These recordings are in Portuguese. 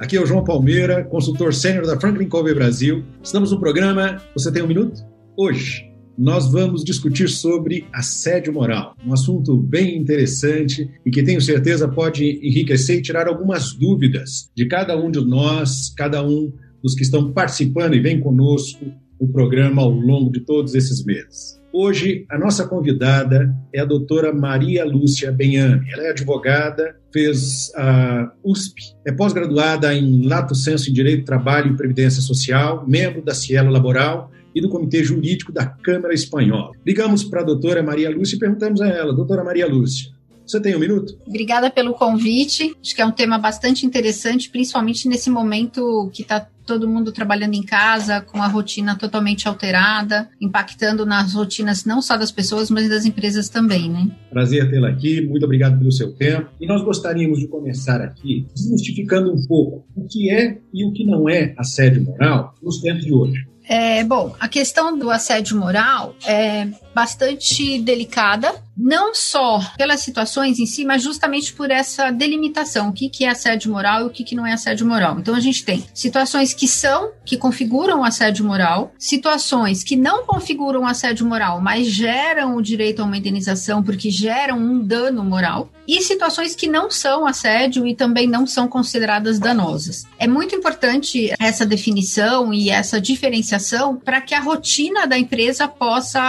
Aqui é o João Palmeira, consultor sênior da Franklin Covey Brasil. Estamos no programa Você tem um minuto? Hoje nós vamos discutir sobre assédio moral, um assunto bem interessante e que tenho certeza pode enriquecer e tirar algumas dúvidas de cada um de nós, cada um dos que estão participando e vem conosco no programa ao longo de todos esses meses. Hoje, a nossa convidada é a doutora Maria Lúcia Benhame. Ela é advogada, fez a USP, é pós-graduada em Lato Senso em Direito, Trabalho e Previdência Social, membro da Cielo Laboral e do Comitê Jurídico da Câmara Espanhola. Ligamos para a doutora Maria Lúcia e perguntamos a ela, doutora Maria Lúcia, você tem um minuto? Obrigada pelo convite. Acho que é um tema bastante interessante, principalmente nesse momento que está todo mundo trabalhando em casa, com a rotina totalmente alterada, impactando nas rotinas não só das pessoas, mas das empresas também, né? Prazer tê-la aqui, muito obrigado pelo seu tempo. E nós gostaríamos de começar aqui desmistificando um pouco o que é e o que não é assédio moral nos tempos de hoje. É, bom, a questão do assédio moral é bastante delicada, não só pelas situações em si, mas justamente por essa delimitação, o que, que é assédio moral e o que, que não é assédio moral. Então a gente tem situações que são, que configuram assédio moral, situações que não configuram assédio moral, mas geram o direito a uma indenização porque geram um dano moral, e situações que não são assédio e também não são consideradas danosas. É muito importante essa definição e essa diferenciação para que a rotina da empresa possa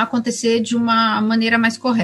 acontecer de uma maneira mais correta.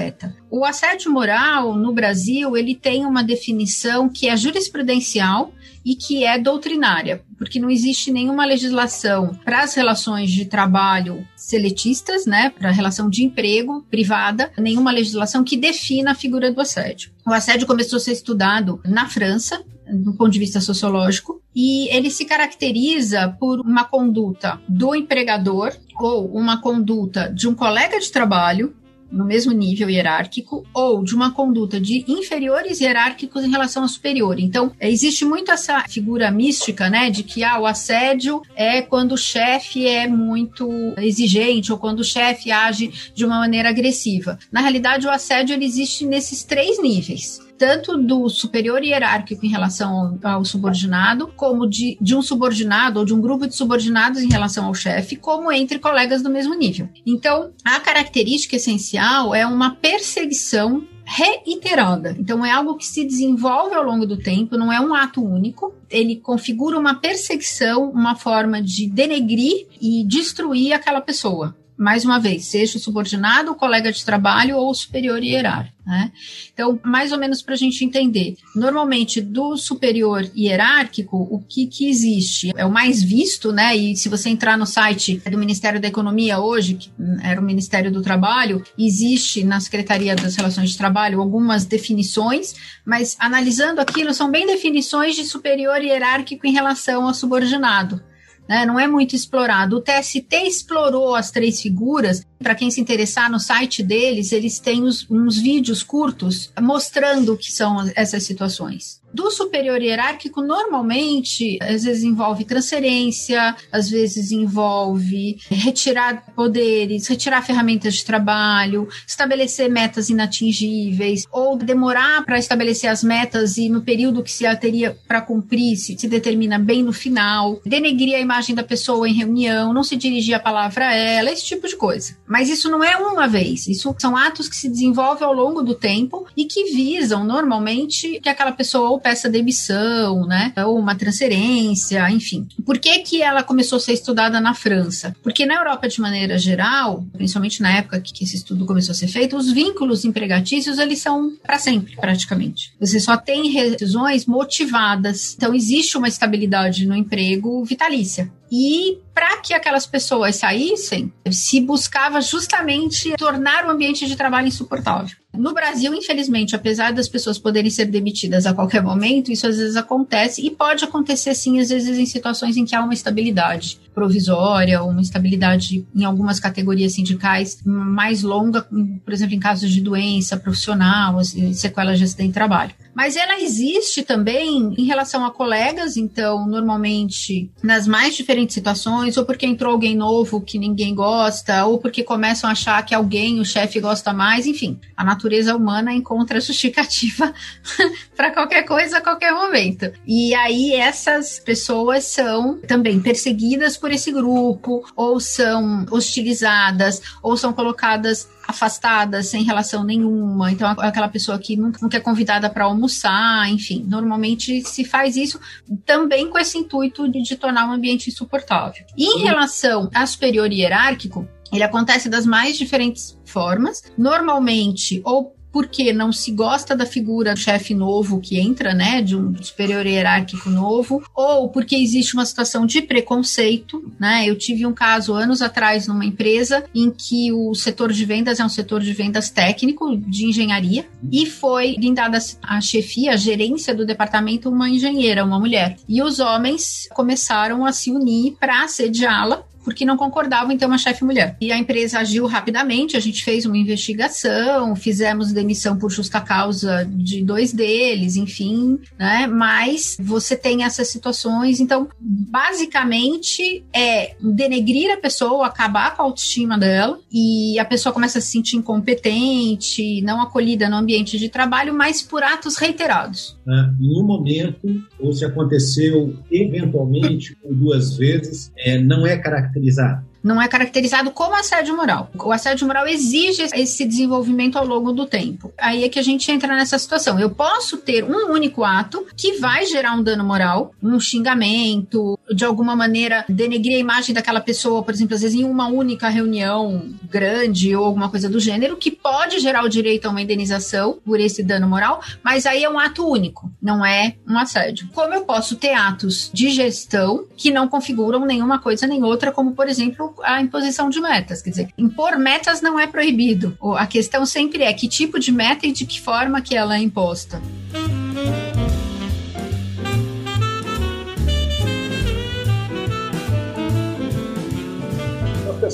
O assédio moral no Brasil, ele tem uma definição que é jurisprudencial e que é doutrinária, porque não existe nenhuma legislação para as relações de trabalho seletistas, né, para a relação de emprego privada, nenhuma legislação que defina a figura do assédio. O assédio começou a ser estudado na França, do ponto de vista sociológico, e ele se caracteriza por uma conduta do empregador ou uma conduta de um colega de trabalho no mesmo nível hierárquico ou de uma conduta de inferiores hierárquicos em relação ao superior. Então, existe muito essa figura mística, né, de que ah, o assédio é quando o chefe é muito exigente ou quando o chefe age de uma maneira agressiva. Na realidade, o assédio ele existe nesses três níveis tanto do superior hierárquico em relação ao, subordinado, como de, de um subordinado ou de um grupo de subordinados em relação ao chefe, como entre colegas do mesmo nível. Então, a característica essencial é uma perseguição reiterada. Então é algo que se desenvolve ao longo do tempo, não é um ato único. Ele configura uma perseguição, uma forma de denegrir e destruir aquela pessoa mais uma vez, seja o subordinado, o colega de trabalho ou o superior hierárquico. Né? Então, mais ou menos para a gente entender, normalmente do superior hierárquico, o que, que existe? É o mais visto, né? E se você entrar no site do Ministério da Economia hoje, que era o Ministério do Trabalho, existe na Secretaria das Relações de Trabalho algumas definições, mas analisando aquilo, são bem definições de superior hierárquico em relação ao subordinado né, não é muito explorado. O TST explorou as três figuras. Para quem se interessar no site deles, eles têm os, uns vídeos curtos mostrando o que são essas situações do superior hierárquico normalmente às vezes envolve transferência, às vezes envolve retirar poderes, retirar ferramentas de trabalho, estabelecer metas inatingíveis ou demorar para estabelecer as metas e no período que se teria para cumprir se, se determina bem no final, denegrir a imagem da pessoa em reunião, não se dirigir a palavra a ela, esse tipo de coisa. Mas isso não é uma vez, isso são atos que se desenvolvem ao longo do tempo e que visam normalmente que aquela pessoa ou peça demissão, né? Ou uma transferência, enfim. Por que, que ela começou a ser estudada na França? Porque na Europa, de maneira geral, principalmente na época que esse estudo começou a ser feito, os vínculos empregatícios eles são para sempre, praticamente. Você só tem rescisões motivadas. Então, existe uma estabilidade no emprego vitalícia. E para que aquelas pessoas saíssem, se buscava justamente tornar o ambiente de trabalho insuportável. No Brasil, infelizmente, apesar das pessoas poderem ser demitidas a qualquer momento, isso às vezes acontece e pode acontecer sim, às vezes em situações em que há uma estabilidade provisória, uma estabilidade em algumas categorias sindicais mais longa, por exemplo, em casos de doença profissional, assim, sequelas de acidente de trabalho. Mas ela existe também em relação a colegas, então, normalmente, nas mais diferentes situações, ou porque entrou alguém novo que ninguém gosta, ou porque começam a achar que alguém, o chefe, gosta mais, enfim. A natureza humana encontra justificativa para qualquer coisa a qualquer momento. E aí, essas pessoas são também perseguidas por esse grupo, ou são hostilizadas, ou são colocadas afastadas, sem relação nenhuma. Então, aquela pessoa que nunca, nunca é convidada para almoçar, enfim. Normalmente se faz isso também com esse intuito de, de tornar o ambiente insuportável. E em relação a superior hierárquico, ele acontece das mais diferentes formas. Normalmente, ou porque não se gosta da figura do chefe novo que entra, né, de um superior hierárquico novo, ou porque existe uma situação de preconceito, né? Eu tive um caso anos atrás numa empresa em que o setor de vendas é um setor de vendas técnico de engenharia e foi guindada a chefia, a gerência do departamento uma engenheira, uma mulher. E os homens começaram a se unir para assediá-la porque não concordavam em ter uma chefe mulher. E a empresa agiu rapidamente, a gente fez uma investigação, fizemos demissão por justa causa de dois deles, enfim, né? Mas você tem essas situações, então, basicamente é denegrir a pessoa, acabar com a autoestima dela e a pessoa começa a se sentir incompetente, não acolhida no ambiente de trabalho, mas por atos reiterados. Ah, em um momento, ou se aconteceu eventualmente ou duas vezes, é, não é característico caracterizado? Não é caracterizado como assédio moral. O assédio moral exige esse desenvolvimento ao longo do tempo. Aí é que a gente entra nessa situação. Eu posso ter um único ato que vai gerar um dano moral, um xingamento, de alguma maneira denegrir a imagem daquela pessoa, por exemplo, às vezes em uma única reunião grande ou alguma coisa do gênero, que pode gerar o direito a uma indenização por esse dano moral, mas aí é um ato único, não é um assédio. Como eu posso ter atos de gestão que não configuram nenhuma coisa nem outra, como por exemplo a imposição de metas. Quer dizer, impor metas não é proibido. A questão sempre é que tipo de meta e de que forma que ela é imposta.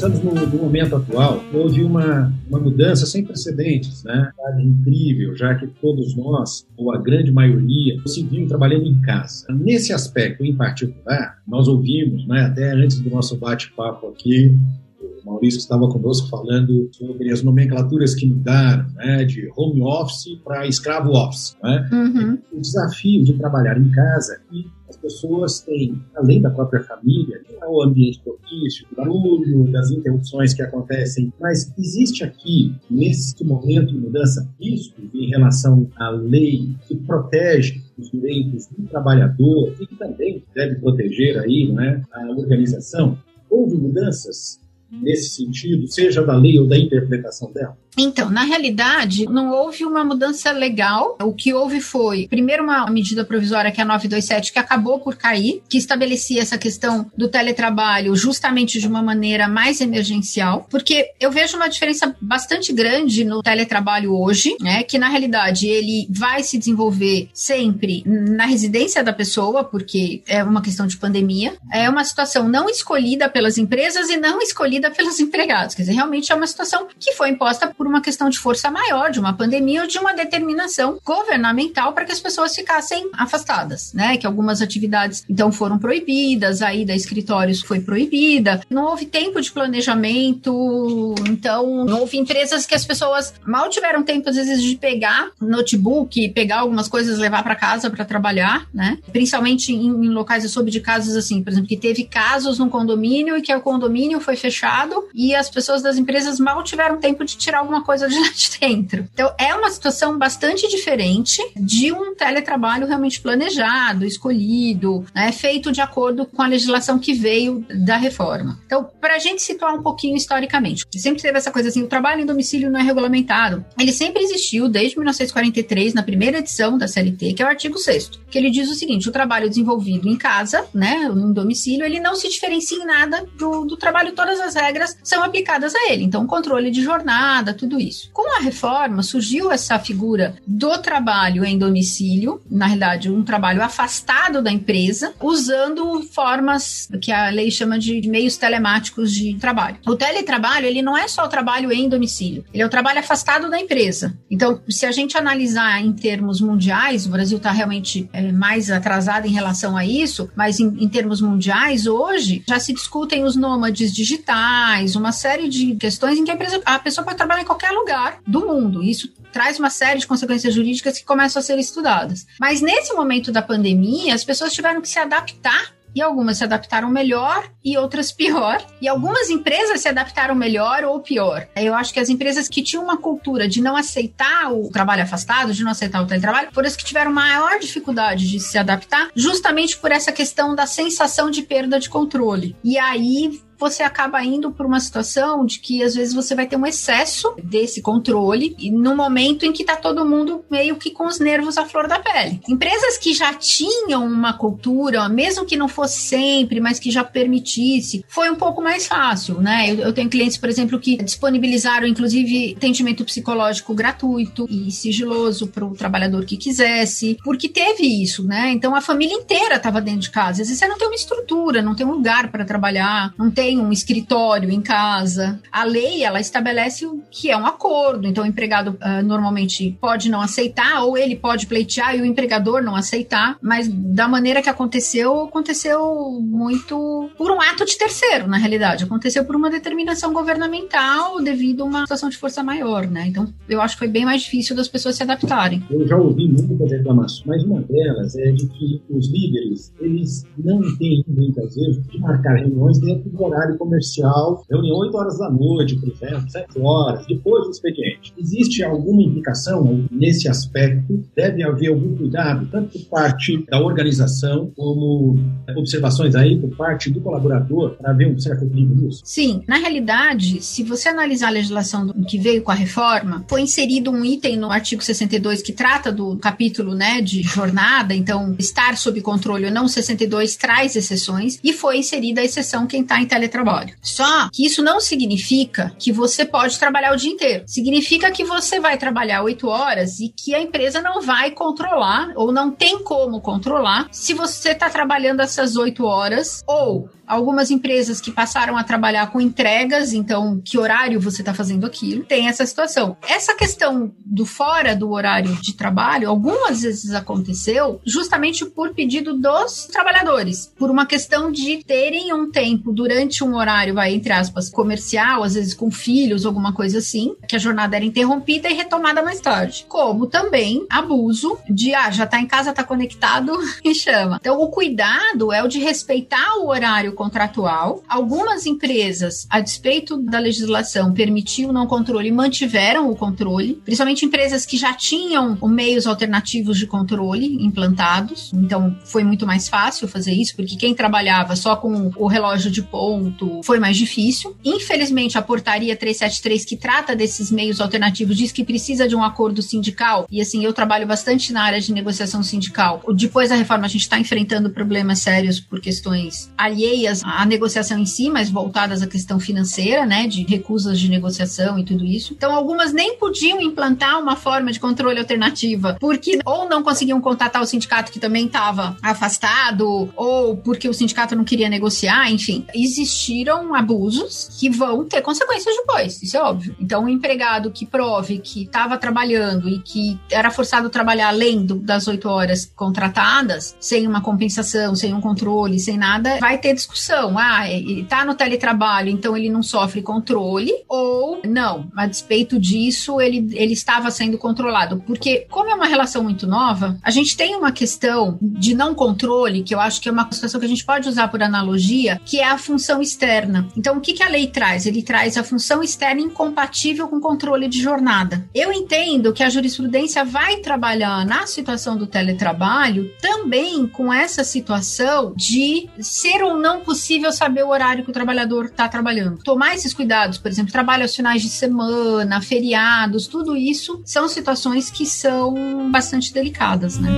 Pensando no, no, momento atual, houve uma, uma mudança sem precedentes, né? Incrível, já que todos nós, ou a grande maioria, se viam trabalhando em casa. Nesse aspecto em particular, nós ouvimos, né, até antes do nosso bate-papo aqui, o Maurício estava conosco falando sobre as nomenclaturas que mudaram, né, de home office para escravo office. Né? Uhum. O desafio de trabalhar em casa e pessoas têm, além da própria família, o ambiente propício, o barulho, das interrupções que acontecem, mas existe aqui, nesse momento de mudança, riscos em relação à lei que protege os direitos do trabalhador e que também deve proteger aí, né, a organização? Houve mudanças nesse sentido, seja da lei ou da interpretação dela? Então, na realidade, não houve uma mudança legal. O que houve foi, primeiro, uma medida provisória, que é a 927, que acabou por cair, que estabelecia essa questão do teletrabalho justamente de uma maneira mais emergencial, porque eu vejo uma diferença bastante grande no teletrabalho hoje, né? Que na realidade ele vai se desenvolver sempre na residência da pessoa, porque é uma questão de pandemia, é uma situação não escolhida pelas empresas e não escolhida pelos empregados. Quer dizer, realmente é uma situação que foi imposta por uma questão de força maior, de uma pandemia ou de uma determinação governamental para que as pessoas ficassem afastadas, né? Que algumas atividades então foram proibidas, a ida a escritórios foi proibida, não houve tempo de planejamento, então não houve empresas que as pessoas mal tiveram tempo às vezes de pegar notebook, pegar algumas coisas levar para casa para trabalhar, né? Principalmente em, em locais eu soube de casos assim, por exemplo, que teve casos num condomínio e que o condomínio foi fechado e as pessoas das empresas mal tiveram tempo de tirar alguma coisa de lá de dentro. Então, é uma situação bastante diferente de um teletrabalho realmente planejado, escolhido, né, feito de acordo com a legislação que veio da reforma. Então, para a gente situar um pouquinho historicamente, sempre teve essa coisa assim: o trabalho em domicílio não é regulamentado. Ele sempre existiu desde 1943, na primeira edição da CLT, que é o artigo 6, que ele diz o seguinte: o trabalho desenvolvido em casa, né, no domicílio, ele não se diferencia em nada do, do trabalho, todas as regras são aplicadas a ele. Então, controle de jornada, tudo isso. Com a reforma, surgiu essa figura do trabalho em domicílio, na realidade, um trabalho afastado da empresa, usando formas que a lei chama de meios telemáticos de trabalho. O teletrabalho, ele não é só o trabalho em domicílio, ele é o trabalho afastado da empresa. Então, se a gente analisar em termos mundiais, o Brasil está realmente é, mais atrasado em relação a isso, mas em, em termos mundiais, hoje já se discutem os nômades digitais, uma série de questões em que a, empresa, a pessoa pode trabalhar em qualquer lugar do mundo. Isso traz uma série de consequências jurídicas que começam a ser estudadas. Mas nesse momento da pandemia, as pessoas tiveram que se adaptar e algumas se adaptaram melhor e outras pior. E algumas empresas se adaptaram melhor ou pior. Eu acho que as empresas que tinham uma cultura de não aceitar o trabalho afastado, de não aceitar o teletrabalho, foram as que tiveram maior dificuldade de se adaptar, justamente por essa questão da sensação de perda de controle. E aí você acaba indo para uma situação de que às vezes você vai ter um excesso desse controle e no momento em que está todo mundo meio que com os nervos à flor da pele. Empresas que já tinham uma cultura, mesmo que não fosse sempre, mas que já permitisse, foi um pouco mais fácil, né? Eu, eu tenho clientes, por exemplo, que disponibilizaram inclusive atendimento psicológico gratuito e sigiloso para o trabalhador que quisesse, porque teve isso, né? Então a família inteira estava dentro de casa. Às vezes você não tem uma estrutura, não tem um lugar para trabalhar, não tem tem um escritório em casa. A lei, ela estabelece o que é um acordo. Então, o empregado uh, normalmente pode não aceitar, ou ele pode pleitear e o empregador não aceitar. Mas da maneira que aconteceu, aconteceu muito por um ato de terceiro, na realidade. Aconteceu por uma determinação governamental devido a uma situação de força maior, né? Então, eu acho que foi bem mais difícil das pessoas se adaptarem. Eu já ouvi muitas reclamações, mas uma delas é de que os líderes, eles não têm, muitas vezes, de marcar reuniões dentro do horário horário comercial, reunião 8 horas da noite, por exemplo, 7 horas, depois do expediente. Existe alguma indicação nesse aspecto? Deve haver algum cuidado, tanto por parte da organização, como observações aí por parte do colaborador, para ver um certo equilíbrio nisso? Sim, na realidade, se você analisar a legislação que veio com a reforma, foi inserido um item no artigo 62 que trata do capítulo né, de jornada, então estar sob controle ou não, 62 traz exceções, e foi inserida a exceção quem está em teletrabalho. Só que isso não significa que você pode trabalhar o dia inteiro. Significa que você vai trabalhar oito horas e que a empresa não vai controlar ou não tem como controlar se você está trabalhando essas oito horas ou algumas empresas que passaram a trabalhar com entregas, então que horário você está fazendo aquilo, tem essa situação. Essa questão do fora do horário de trabalho, algumas vezes aconteceu justamente por pedido dos trabalhadores, por uma questão de terem um tempo durante um horário, vai, entre aspas, comercial, às vezes com filhos, alguma coisa assim, que a jornada era interrompida e retomada mais tarde. Como também abuso de, ah, já tá em casa, tá conectado e chama. Então, o cuidado é o de respeitar o horário contratual. Algumas empresas, a despeito da legislação, permitiu o não controle mantiveram o controle, principalmente empresas que já tinham meios alternativos de controle implantados. Então, foi muito mais fácil fazer isso, porque quem trabalhava só com o relógio de ponto foi mais difícil. Infelizmente, a portaria 373 que trata desses meios alternativos diz que precisa de um acordo sindical. E assim, eu trabalho bastante na área de negociação sindical. Depois da reforma, a gente está enfrentando problemas sérios por questões alheias a negociação em si, mas voltadas à questão financeira, né, de recusas de negociação e tudo isso. Então, algumas nem podiam implantar uma forma de controle alternativa, porque ou não conseguiam contatar o sindicato que também estava afastado, ou porque o sindicato não queria negociar, enfim. Existiram abusos que vão ter consequências depois, isso é óbvio. Então, o empregado que prove que estava trabalhando e que era forçado a trabalhar além do, das oito horas contratadas, sem uma compensação, sem um controle, sem nada, vai ter discussão. Ah, ele tá no teletrabalho, então ele não sofre controle, ou não, a despeito disso, ele, ele estava sendo controlado. Porque, como é uma relação muito nova, a gente tem uma questão de não controle, que eu acho que é uma situação que a gente pode usar por analogia, que é a função externa. Então, o que, que a lei traz? Ele traz a função externa incompatível com controle de jornada. Eu entendo que a jurisprudência vai trabalhar na situação do teletrabalho também com essa situação de ser ou não possível saber o horário que o trabalhador está trabalhando. Tomar esses cuidados, por exemplo, trabalho aos finais de semana, feriados, tudo isso são situações que são bastante delicadas, né?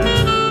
Hoje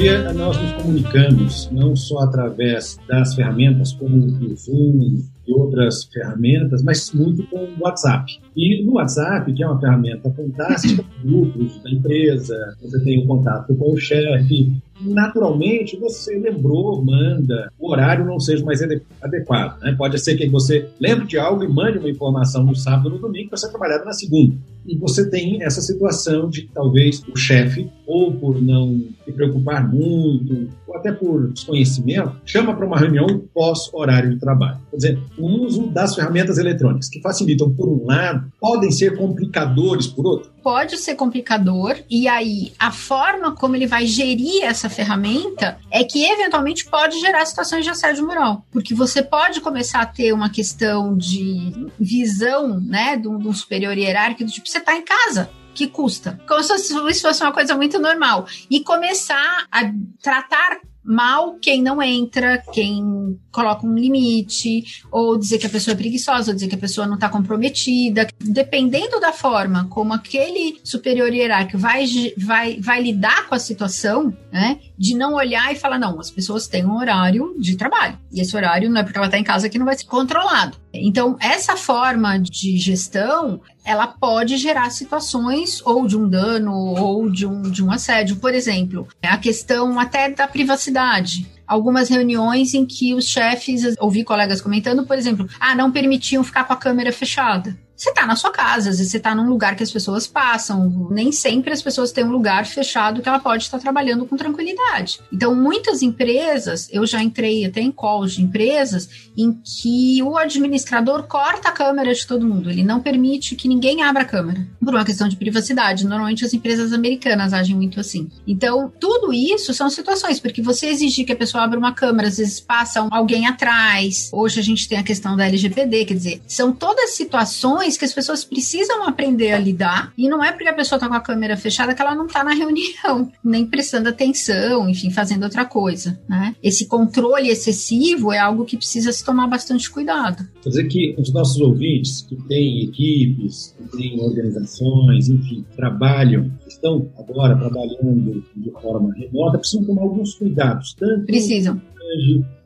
dia nós nos comunicamos não só através das ferramentas como o Zoom, e outras ferramentas, mas muito com o WhatsApp. E no WhatsApp, que é uma ferramenta fantástica, grupos da empresa, você tem o um contato com o chefe, naturalmente você lembrou, manda, o horário não seja mais adequado. Né? Pode ser que você lembre de algo e mande uma informação no sábado ou no domingo para ser trabalhada na segunda. E você tem essa situação de que talvez o chefe, ou por não se preocupar muito, ou até por desconhecimento, chama para uma reunião pós-horário de trabalho. Quer dizer, o uso das ferramentas eletrônicas, que facilitam por um lado, podem ser complicadores por outro pode ser complicador e aí a forma como ele vai gerir essa ferramenta é que eventualmente pode gerar situações de assédio moral, porque você pode começar a ter uma questão de visão, né, de um, superior hierárquico, do tipo, você está em casa, que custa. Como se isso fosse uma coisa muito normal. E começar a tratar mal quem não entra, quem coloca um limite, ou dizer que a pessoa é preguiçosa, ou dizer que a pessoa não está comprometida. Dependendo da forma como aquele superior hierárquico vai, vai, vai lidar com a situação, né? De não olhar e falar, não, as pessoas têm um horário de trabalho. E esse horário não é porque ela está em casa que não vai ser controlado. Então, essa forma de gestão, ela pode gerar situações ou de um dano ou de um, de um assédio. Por exemplo, a questão até da privacidade algumas reuniões em que os chefes, ouvi colegas comentando, por exemplo, ah, não permitiam ficar com a câmera fechada você está na sua casa, às vezes você está num lugar que as pessoas passam. Nem sempre as pessoas têm um lugar fechado que ela pode estar trabalhando com tranquilidade. Então, muitas empresas, eu já entrei até em calls de empresas em que o administrador corta a câmera de todo mundo. Ele não permite que ninguém abra a câmera por uma questão de privacidade. Normalmente as empresas americanas agem muito assim. Então, tudo isso são situações, porque você exigir que a pessoa abra uma câmera, às vezes passa alguém atrás. Hoje a gente tem a questão da LGPD, quer dizer, são todas situações que as pessoas precisam aprender a lidar. E não é porque a pessoa está com a câmera fechada que ela não está na reunião, nem prestando atenção, enfim, fazendo outra coisa. Né? Esse controle excessivo é algo que precisa se tomar bastante cuidado. Quer dizer que os nossos ouvintes, que têm equipes, que têm organizações, enfim, trabalham, estão agora trabalhando de forma remota, precisam tomar alguns cuidados. Tanto precisam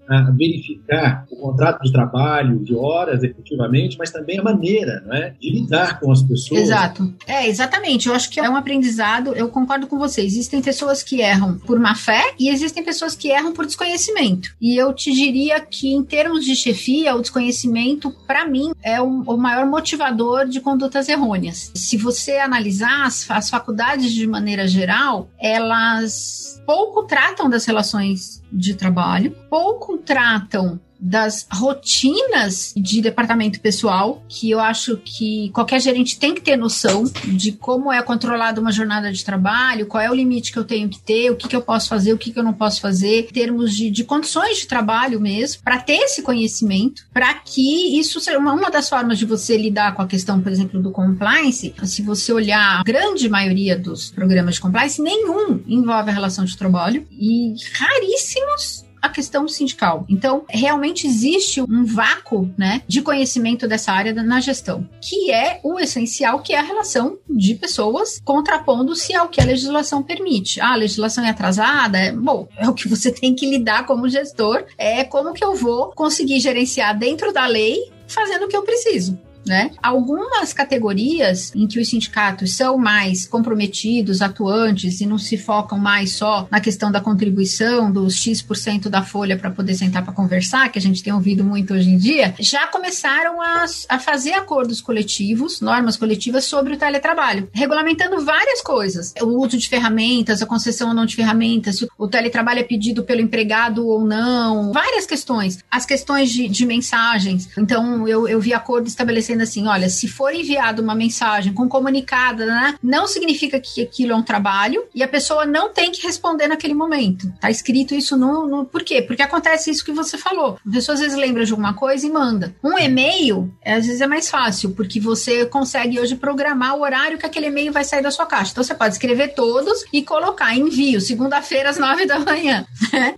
a verificar o contrato de trabalho, de horas, efetivamente, mas também a maneira não é, de lidar com as pessoas. Exato. É, exatamente. Eu acho que é um aprendizado, eu concordo com você. Existem pessoas que erram por má fé e existem pessoas que erram por desconhecimento. E eu te diria que, em termos de chefia, o desconhecimento, para mim, é o, o, maior motivador de condutas errôneas. Se você analisar as, as faculdades de maneira geral, elas pouco tratam das relações de trabalho, pouco tratam das rotinas de departamento pessoal, que eu acho que qualquer gerente tem que ter noção de como é controlada uma jornada de trabalho, qual é o limite que eu tenho que ter, o que, que eu posso fazer, o que, que eu não posso fazer, em termos de, de condições de trabalho mesmo, para ter esse conhecimento, para que isso seja uma, uma das formas de você lidar com a questão, por exemplo, do compliance. Se você olhar a grande maioria dos programas de compliance, nenhum envolve a relação de trabalho e raríssimos a questão sindical. Então, realmente existe um vácuo né, de conhecimento dessa área na gestão, que é o essencial, que é a relação de pessoas contrapondo-se ao que a legislação permite. Ah, a legislação é atrasada? É, bom, é o que você tem que lidar como gestor, é como que eu vou conseguir gerenciar dentro da lei fazendo o que eu preciso né? Algumas categorias em que os sindicatos são mais comprometidos, atuantes e não se focam mais só na questão da contribuição dos X% da folha para poder sentar para conversar, que a gente tem ouvido muito hoje em dia, já começaram a, a fazer acordos coletivos, normas coletivas sobre o teletrabalho, regulamentando várias coisas. O uso de ferramentas, a concessão ou não de ferramentas, o teletrabalho é pedido pelo empregado ou não, várias questões. As questões de, de mensagens. Então, eu, eu vi acordo estabelecendo dizendo assim: olha, se for enviada uma mensagem com comunicada, né, não significa que aquilo é um trabalho e a pessoa não tem que responder naquele momento. Tá escrito isso no. no por quê? Porque acontece isso que você falou. A pessoa às vezes lembra de alguma coisa e manda. Um e-mail, às vezes é mais fácil, porque você consegue hoje programar o horário que aquele e-mail vai sair da sua caixa. Então você pode escrever todos e colocar envio, segunda-feira às nove da manhã.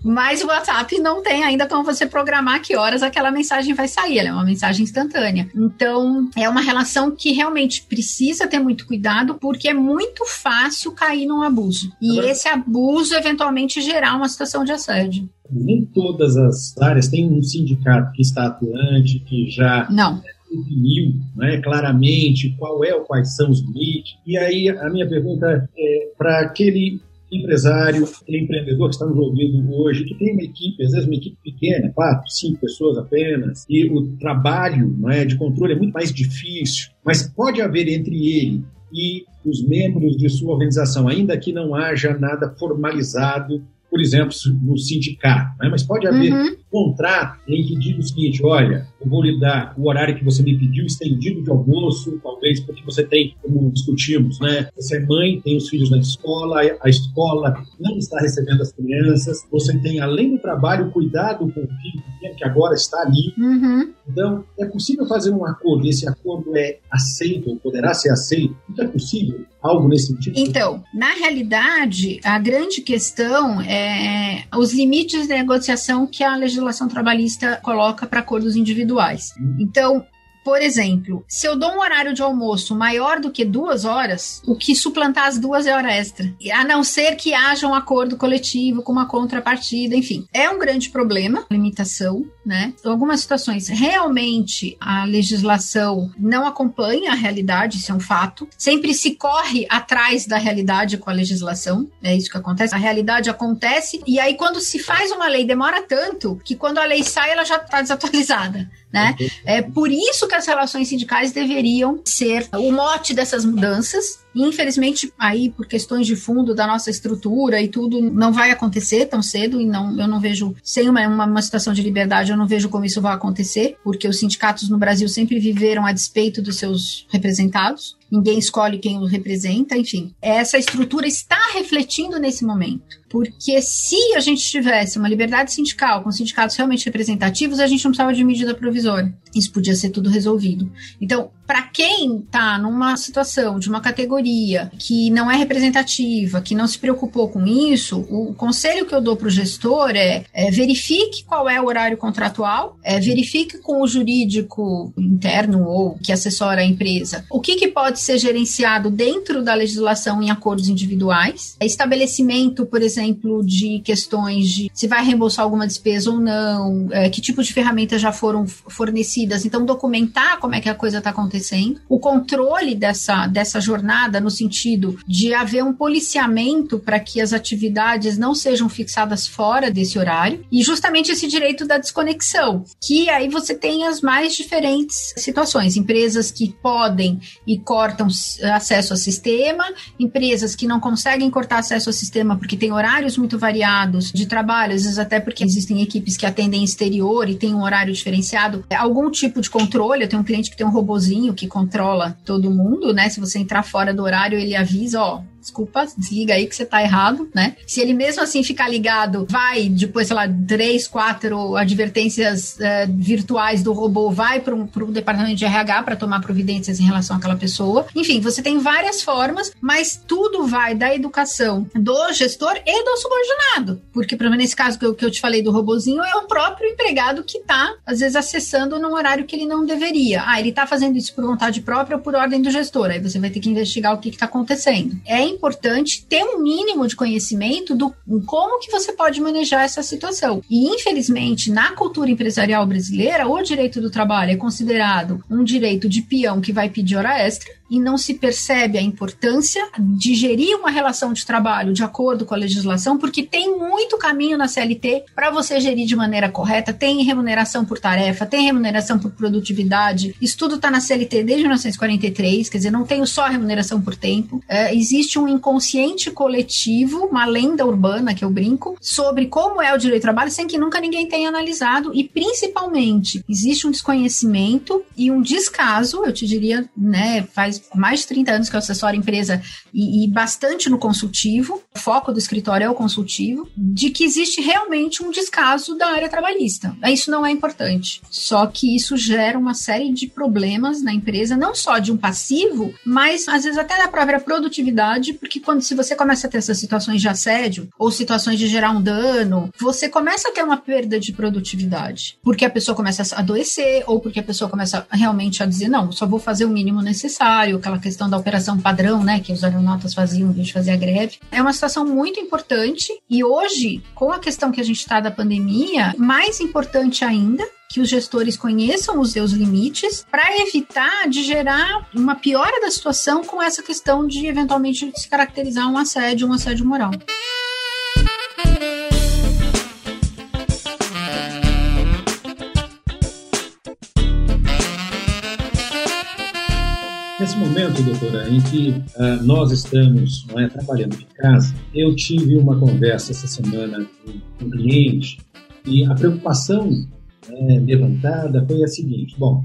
Mas o WhatsApp não tem ainda como você programar que horas aquela mensagem vai sair. Ela é uma mensagem instantânea. Então, Então, é uma relação que realmente precisa ter muito cuidado, porque é muito fácil cair num abuso. E Agora... esse abuso, eventualmente, gerar uma situação de assédio. Nem todas as áreas têm um sindicato que está atuante, que já Não definiu né, claramente qual é ou quais são os limites. E aí a minha pergunta é para aquele empresário, empreendedor que está envolvido hoje, que tem uma equipe, às vezes uma equipe pequena, quatro, cinco pessoas apenas, e o trabalho não é, de controle é muito mais difícil, mas pode haver entre ele e os membros de sua organização, ainda que não haja nada formalizado por exemplo, no sindicato, né? mas pode haver uhum. um contrato em que diga o seguinte: olha, eu vou lhe dar o horário que você me pediu estendido de almoço, talvez porque você tem, como discutimos, né? Você é mãe, tem os filhos na escola, a escola não está recebendo as crianças, você tem, além do trabalho, cuidado com o filho que agora está ali. Uhum. Então, é possível fazer um acordo, esse acordo é aceito, ou poderá ser aceito. Então, é possível algo nesse sentido? Então, na realidade, a grande questão é os limites de negociação que a legislação trabalhista coloca para acordos individuais. Hum. Então, por exemplo, se eu dou um horário de almoço maior do que duas horas, o que suplantar as duas é hora extra. A não ser que haja um acordo coletivo com uma contrapartida, enfim. É um grande problema, limitação, né? Em algumas situações, realmente a legislação não acompanha a realidade, isso é um fato. Sempre se corre atrás da realidade com a legislação, é isso que acontece. A realidade acontece, e aí quando se faz uma lei, demora tanto que quando a lei sai, ela já está desatualizada. Né? É por isso que as relações sindicais deveriam ser o mote dessas mudanças. Infelizmente, aí por questões de fundo da nossa estrutura e tudo, não vai acontecer tão cedo e não, eu não vejo, sem uma, uma, uma situação de liberdade, eu não vejo como isso vai acontecer, porque os sindicatos no Brasil sempre viveram a despeito dos seus representados ninguém escolhe quem o representa, enfim. Essa estrutura está refletindo nesse momento. Porque se a gente tivesse uma liberdade sindical com sindicatos realmente representativos, a gente não precisava de medida provisória. Isso podia ser tudo resolvido. Então, para quem está numa situação de uma categoria que não é representativa, que não se preocupou com isso, o conselho que eu dou para o gestor é, é, verifique qual é o horário contratual, é, verifique com o jurídico interno ou que assessora a empresa o que, que pode ser gerenciado dentro da legislação em acordos individuais, estabelecimento, por exemplo, de questões de se vai reembolsar alguma despesa ou não, é, que tipo de ferramentas já foram fornecidas, então documentar como é que a coisa está acontecendo. O controle dessa, dessa jornada no sentido de haver um policiamento para que as atividades não sejam fixadas fora desse horário. E justamente esse direito da desconexão, que aí você tem as mais diferentes situações, empresas que podem e cortam acesso ao sistema, empresas que não conseguem cortar acesso ao sistema porque tem horários muito variados de trabalho, às vezes até porque existem equipes que atendem exterior e tem um horário diferenciado, algum tipo de controle, eu tenho um cliente que tem um robozinho que controla todo mundo, né? Se você entrar fora do horário, ele avisa, ó, desculpa, desliga aí que você tá errado, né? Se ele mesmo assim ficar ligado, vai depois, sei lá, três, quatro advertências uh, virtuais do robô, vai para um, um departamento de RH para tomar providências em relação àquela pessoa. Enfim, você tem várias formas, mas tudo vai da educação do gestor e do subordinado. Porque, pelo menos nesse caso que eu, que eu te falei do robozinho, é o próprio empregado que tá, às vezes, acessando num horário que ele não deveria. Ah, ele tá fazendo isso por vontade própria ou por ordem do gestor. Aí você vai ter que investigar o que, que tá acontecendo. É importante ter um mínimo de conhecimento do como que você pode manejar essa situação. E infelizmente, na cultura empresarial brasileira, o direito do trabalho é considerado um direito de peão que vai pedir hora extra e não se percebe a importância de gerir uma relação de trabalho de acordo com a legislação, porque tem muito caminho na CLT para você gerir de maneira correta. Tem remuneração por tarefa, tem remuneração por produtividade. Isso tudo está na CLT desde 1943, quer dizer, não tem só remuneração por tempo. É, existe um inconsciente coletivo, uma lenda urbana que eu brinco, sobre como é o direito do trabalho, sem que nunca ninguém tenha analisado, e principalmente existe um desconhecimento e um descaso, eu te diria, né, faz faz mais de 30 anos que eu assessoro empresa e, e bastante no consultivo, o foco do escritório é o consultivo, de que existe realmente um descaso da área trabalhista. Isso não é importante. Só que isso gera uma série de problemas na empresa, não só de um passivo, mas às vezes até da própria produtividade, porque quando se você começa a ter essas situações de assédio ou situações de gerar um dano, você começa a ter uma perda de produtividade, porque a pessoa começa a adoecer ou porque a pessoa começa realmente a dizer não, só vou fazer o mínimo necessário, aquela questão da operação padrão, né, que os aeronautas faziam de fazer a greve. É uma situação muito importante e hoje, com a questão que a gente está da pandemia, mais importante ainda, que os gestores conheçam os seus limites para evitar de gerar uma piora da situação com essa questão de eventualmente se caracterizar um assédio, um assédio moral. Nesse momento, doutora, em que uh, nós estamos é, trabalhando de casa, eu tive uma conversa essa semana com um cliente e a preocupação né, levantada foi a seguinte: bom,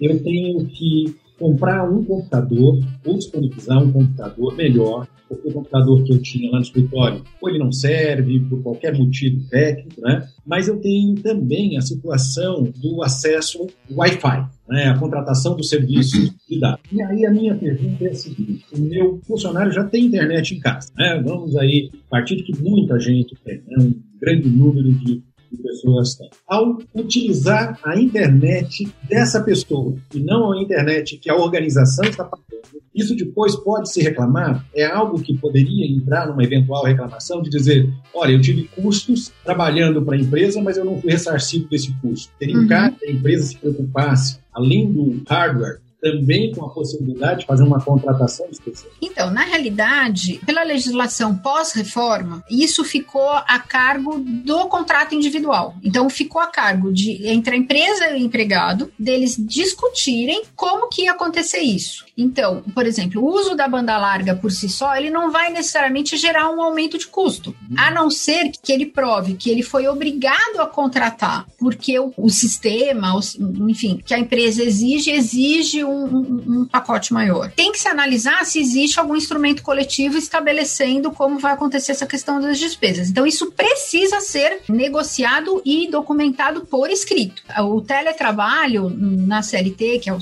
eu tenho que comprar um computador ou disponibilizar um computador melhor, porque o computador que eu tinha lá no escritório, ou ele não serve por qualquer motivo técnico, né? Mas eu tenho também a situação do acesso Wi-Fi, né? A contratação do serviço de dados. E aí a minha pergunta é a seguinte: o meu funcionário já tem internet em casa, né? Vamos aí, partir de que muita gente tem, né? um grande número de que pessoas têm. Ao utilizar a internet dessa pessoa e não a internet que a organização está pagando, isso depois pode se reclamar? É algo que poderia entrar numa eventual reclamação de dizer: olha, eu tive custos trabalhando para a empresa, mas eu não fui ressarcido desse custo. Teria um uhum. caso que a empresa se preocupasse, além do hardware, também com a possibilidade de fazer uma contratação especial? Então, na realidade, pela legislação pós-reforma, isso ficou a cargo do contrato individual. Então, ficou a cargo de entre a empresa e o empregado deles discutirem como que ia acontecer isso. Então, por exemplo, o uso da banda larga por si só, ele não vai necessariamente gerar um aumento de custo, a não ser que ele prove que ele foi obrigado a contratar, porque o, o sistema, o, enfim, que a empresa exige, exige um, um, um, pacote maior. Tem que se analisar se existe algum instrumento coletivo estabelecendo como vai acontecer essa questão das despesas. Então, isso precisa ser negociado e documentado por escrito. O teletrabalho na CLT, que é o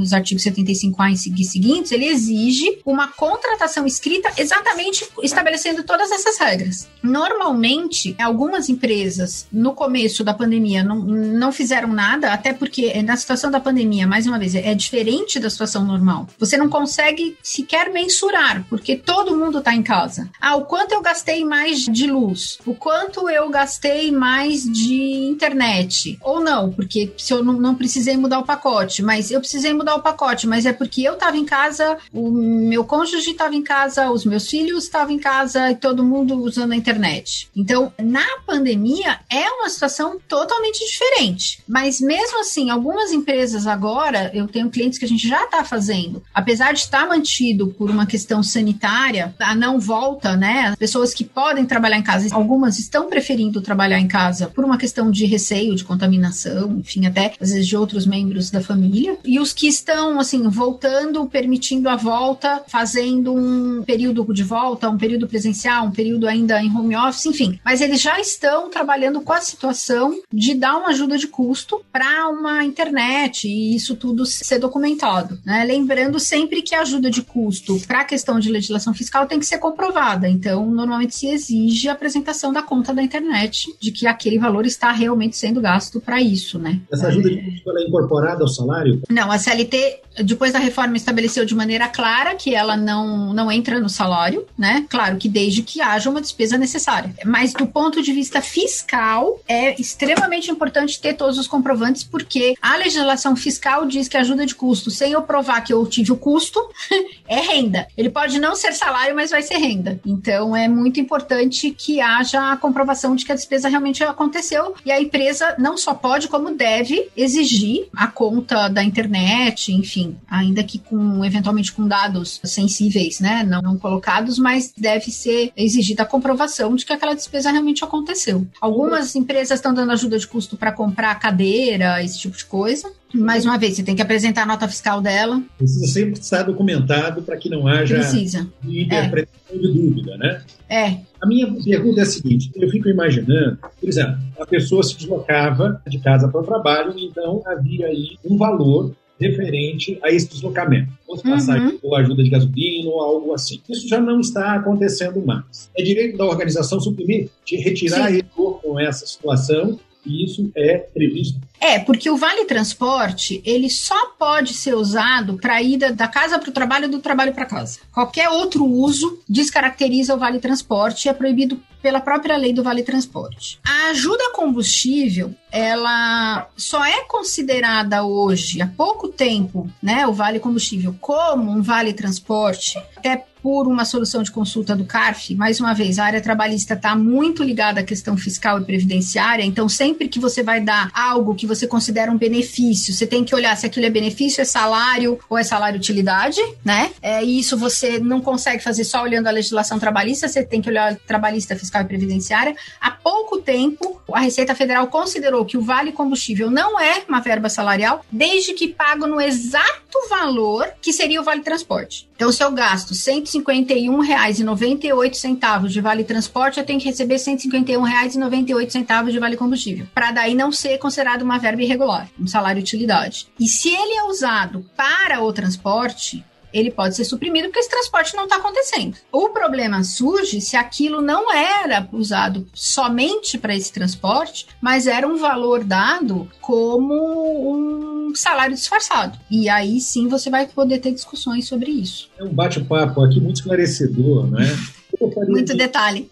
os artigos 75A e seguintes, ele exige uma contratação escrita exatamente estabelecendo todas essas regras. Normalmente, algumas empresas no começo da pandemia não, não fizeram nada, até porque na situação da pandemia, mais uma vez, é diferente da situação normal. Você não consegue sequer mensurar, porque todo mundo está em casa. Ah, o quanto eu gastei mais de luz? O quanto eu gastei mais de internet? Ou não, porque se eu não, não precisei mudar o pacote, mas eu precisei mudar o pacote, mas é porque eu estava em casa, o meu cônjuge estava em casa, os meus filhos estavam em casa e todo mundo usando a internet. Então, na pandemia é uma situação totalmente diferente. Mas mesmo assim, algumas empresas agora, eu tenho clientes que a gente já está fazendo, apesar de estar mantido por uma questão sanitária, a não volta, né? As pessoas que podem trabalhar em casa, algumas estão preferindo trabalhar em casa por uma questão de receio de contaminação, enfim, até às vezes de outros membros da família e os que estão, assim, voltando, permitindo a volta, fazendo um período de volta, um período presencial, um período ainda em home office, enfim. Mas eles já estão trabalhando com a situação de dar uma ajuda de custo para uma internet e isso tudo ser documentado. Né? Lembrando sempre que a ajuda de custo para a questão de legislação fiscal tem que ser comprovada. Então, normalmente se exige a apresentação da conta da internet de que aquele valor está realmente sendo gasto para isso, né? Essa ajuda de custo é incorporada ao salário? Não, a CLT, depois da reforma, estabeleceu de maneira clara que ela não, não entra no salário, né? Claro que desde que haja uma despesa necessária. Mas do ponto de vista fiscal, é extremamente importante ter todos os comprovantes, porque a legislação fiscal diz que ajuda de custo, sem eu provar que eu tive o custo, é renda. Ele pode não ser salário, mas vai ser renda. Então é muito importante que haja a comprovação de que a despesa realmente aconteceu e a empresa não só pode, como deve exigir a conta da internet, enfim, ainda que com eventualmente com dados sensíveis, né, não, não colocados, mas deve ser exigida a comprovação de que aquela despesa realmente aconteceu. Algumas empresas estão dando ajuda de custo para comprar cadeira, esse tipo de coisa. Mais uma vez, você tem que apresentar a nota fiscal dela. Precisa sempre estar documentado para que não haja Precisa. interpretação é. de dúvida, né? É. A minha pergunta é a seguinte: eu fico imaginando, por exemplo, a pessoa se deslocava de casa para o trabalho, então havia aí um valor referente a esse deslocamento. Fosse passagem uhum. ou ajuda de gasolina ou algo assim. Isso já não está acontecendo mais. É direito da organização suprimir, de retirar Sim. com essa situação e isso é previsto. É, porque o vale transporte, ele só pode ser usado para ida da casa para o trabalho do trabalho para casa. Qualquer outro uso descaracteriza o vale transporte e é proibido pela própria lei do Vale Transporte. A ajuda combustível, ela só é considerada hoje, há pouco tempo, né, o Vale Combustível como um Vale Transporte, até por uma solução de consulta do CARF, mais uma vez, a área trabalhista está muito ligada à questão fiscal e previdenciária, então sempre que você vai dar algo que você considera um benefício, você tem que olhar se aquilo é benefício, é salário ou é salário utilidade, né? É, e isso você não consegue fazer só olhando a legislação trabalhista, você tem que olhar trabalhista Fiscal e Previdenciária, há pouco tempo a Receita Federal considerou que o vale combustível não é uma verba salarial, desde que pago no exato valor que seria o vale transporte. Então, se eu gasto R$ 151,98 de vale transporte, eu tenho que receber R$ 151,98 de vale combustível, para daí não ser considerado uma verba irregular, um salário utilidade. E se ele é usado para o transporte, ele pode ser suprimido porque esse transporte não está acontecendo. O problema surge se aquilo não era usado somente para esse transporte, mas era um valor dado como um salário disfarçado. E aí sim você vai poder ter discussões sobre isso. É um bate-papo aqui muito esclarecedor, né? Muito detalhe.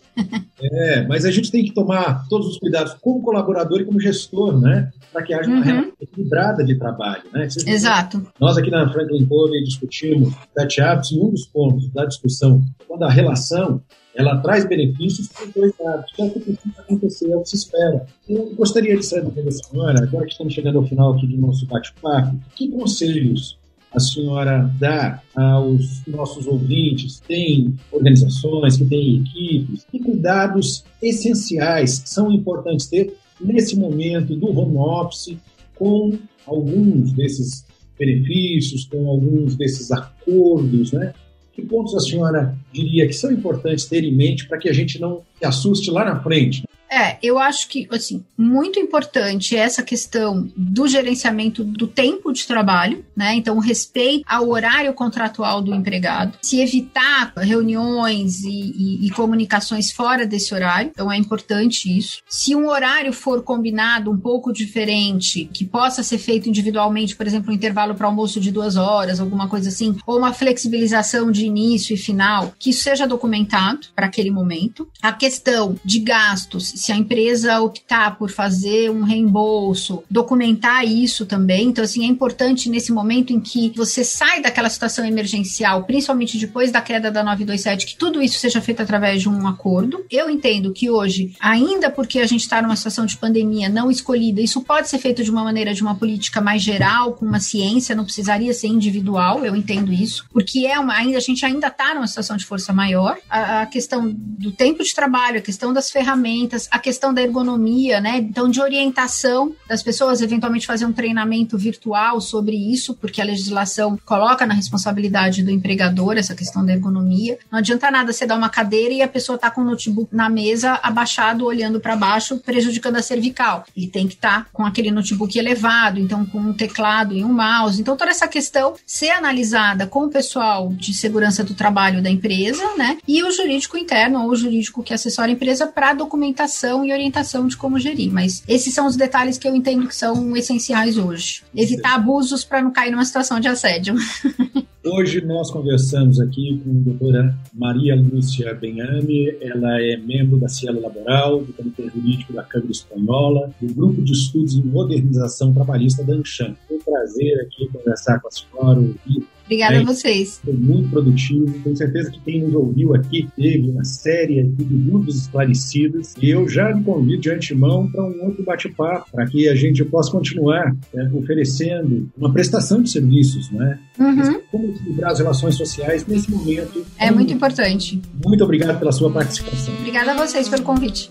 É, mas a gente tem que tomar todos os cuidados como colaborador e como gestor, né? Para que haja uma uhum. relação equilibrada de trabalho, né? Exato. Nós aqui na Franklin Covey discutimos sete hábitos e um dos pontos da discussão, quando a relação ela traz benefícios para os dois lados, que é o que precisa acontecer, é o que se espera. Eu gostaria de saber da senhora, agora que estamos chegando ao final aqui do nosso bate-papo, que conselhos a senhora dá aos nossos ouvintes? Tem organizações que têm equipes? Que cuidados essenciais são importantes ter nesse momento do home office com alguns desses benefícios, com alguns desses acordos, né? Que pontos a senhora diria que são importantes ter em mente para que a gente não se assuste lá na frente? É, eu acho que, assim, muito importante essa questão do gerenciamento do tempo de trabalho, né? Então, respeito ao horário contratual do empregado, se evitar reuniões e, e, e, comunicações fora desse horário, então é importante isso. Se um horário for combinado um pouco diferente, que possa ser feito individualmente, por exemplo, um intervalo para almoço de duas horas, alguma coisa assim, ou uma flexibilização de início e final, que isso seja documentado para aquele momento. A questão de gastos se a empresa optar por fazer um reembolso, documentar isso também. Então, assim, é importante nesse momento em que você sai daquela situação emergencial, principalmente depois da queda da 927, que tudo isso seja feito através de um acordo. Eu entendo que hoje, ainda porque a gente está numa situação de pandemia não escolhida, isso pode ser feito de uma maneira de uma política mais geral, com uma ciência, não precisaria ser individual, eu entendo isso, porque é uma, ainda a gente ainda está numa situação de força maior. A, a questão do tempo de trabalho, a questão das ferramentas, a questão da ergonomia, né? Então, de orientação das pessoas, eventualmente fazer um treinamento virtual sobre isso, porque a legislação coloca na responsabilidade do empregador essa questão da ergonomia. Não adianta nada você dar uma cadeira e a pessoa tá com o notebook na mesa, abaixado, olhando para baixo, prejudicando a cervical. Ele tem que estar tá com aquele notebook elevado, então com um teclado e um mouse. Então, toda essa questão ser analisada com o pessoal de segurança do trabalho da empresa, né? E o jurídico interno ou o jurídico que assessora a empresa para documentação e orientação de como gerir. Mas esses são os detalhes que eu entendo que são essenciais hoje. Evitar abusos para não cair numa situação de assédio. Hoje nós conversamos aqui com a doutora Maria Lúcia Benhame, ela é membro da Cielo Laboral, do Comitê Jurídico da Câmara Espanhola, do Grupo de Estudos em Modernização Trabalhista da Anshan. Foi um prazer aqui conversar com a senhora, ouvir Obrigada a vocês. Foi muito produtivo. Tenho certeza que quem nos ouviu aqui teve uma série de dúvidas esclarecidas. E eu já me convido de antemão para um outro bate-papo, para que a gente possa continuar é, oferecendo uma prestação de serviços, né? Uhum. Como equilibrar as relações sociais nesse momento. É muito importante. Muito obrigado pela sua participação. Obrigada a vocês pelo convite.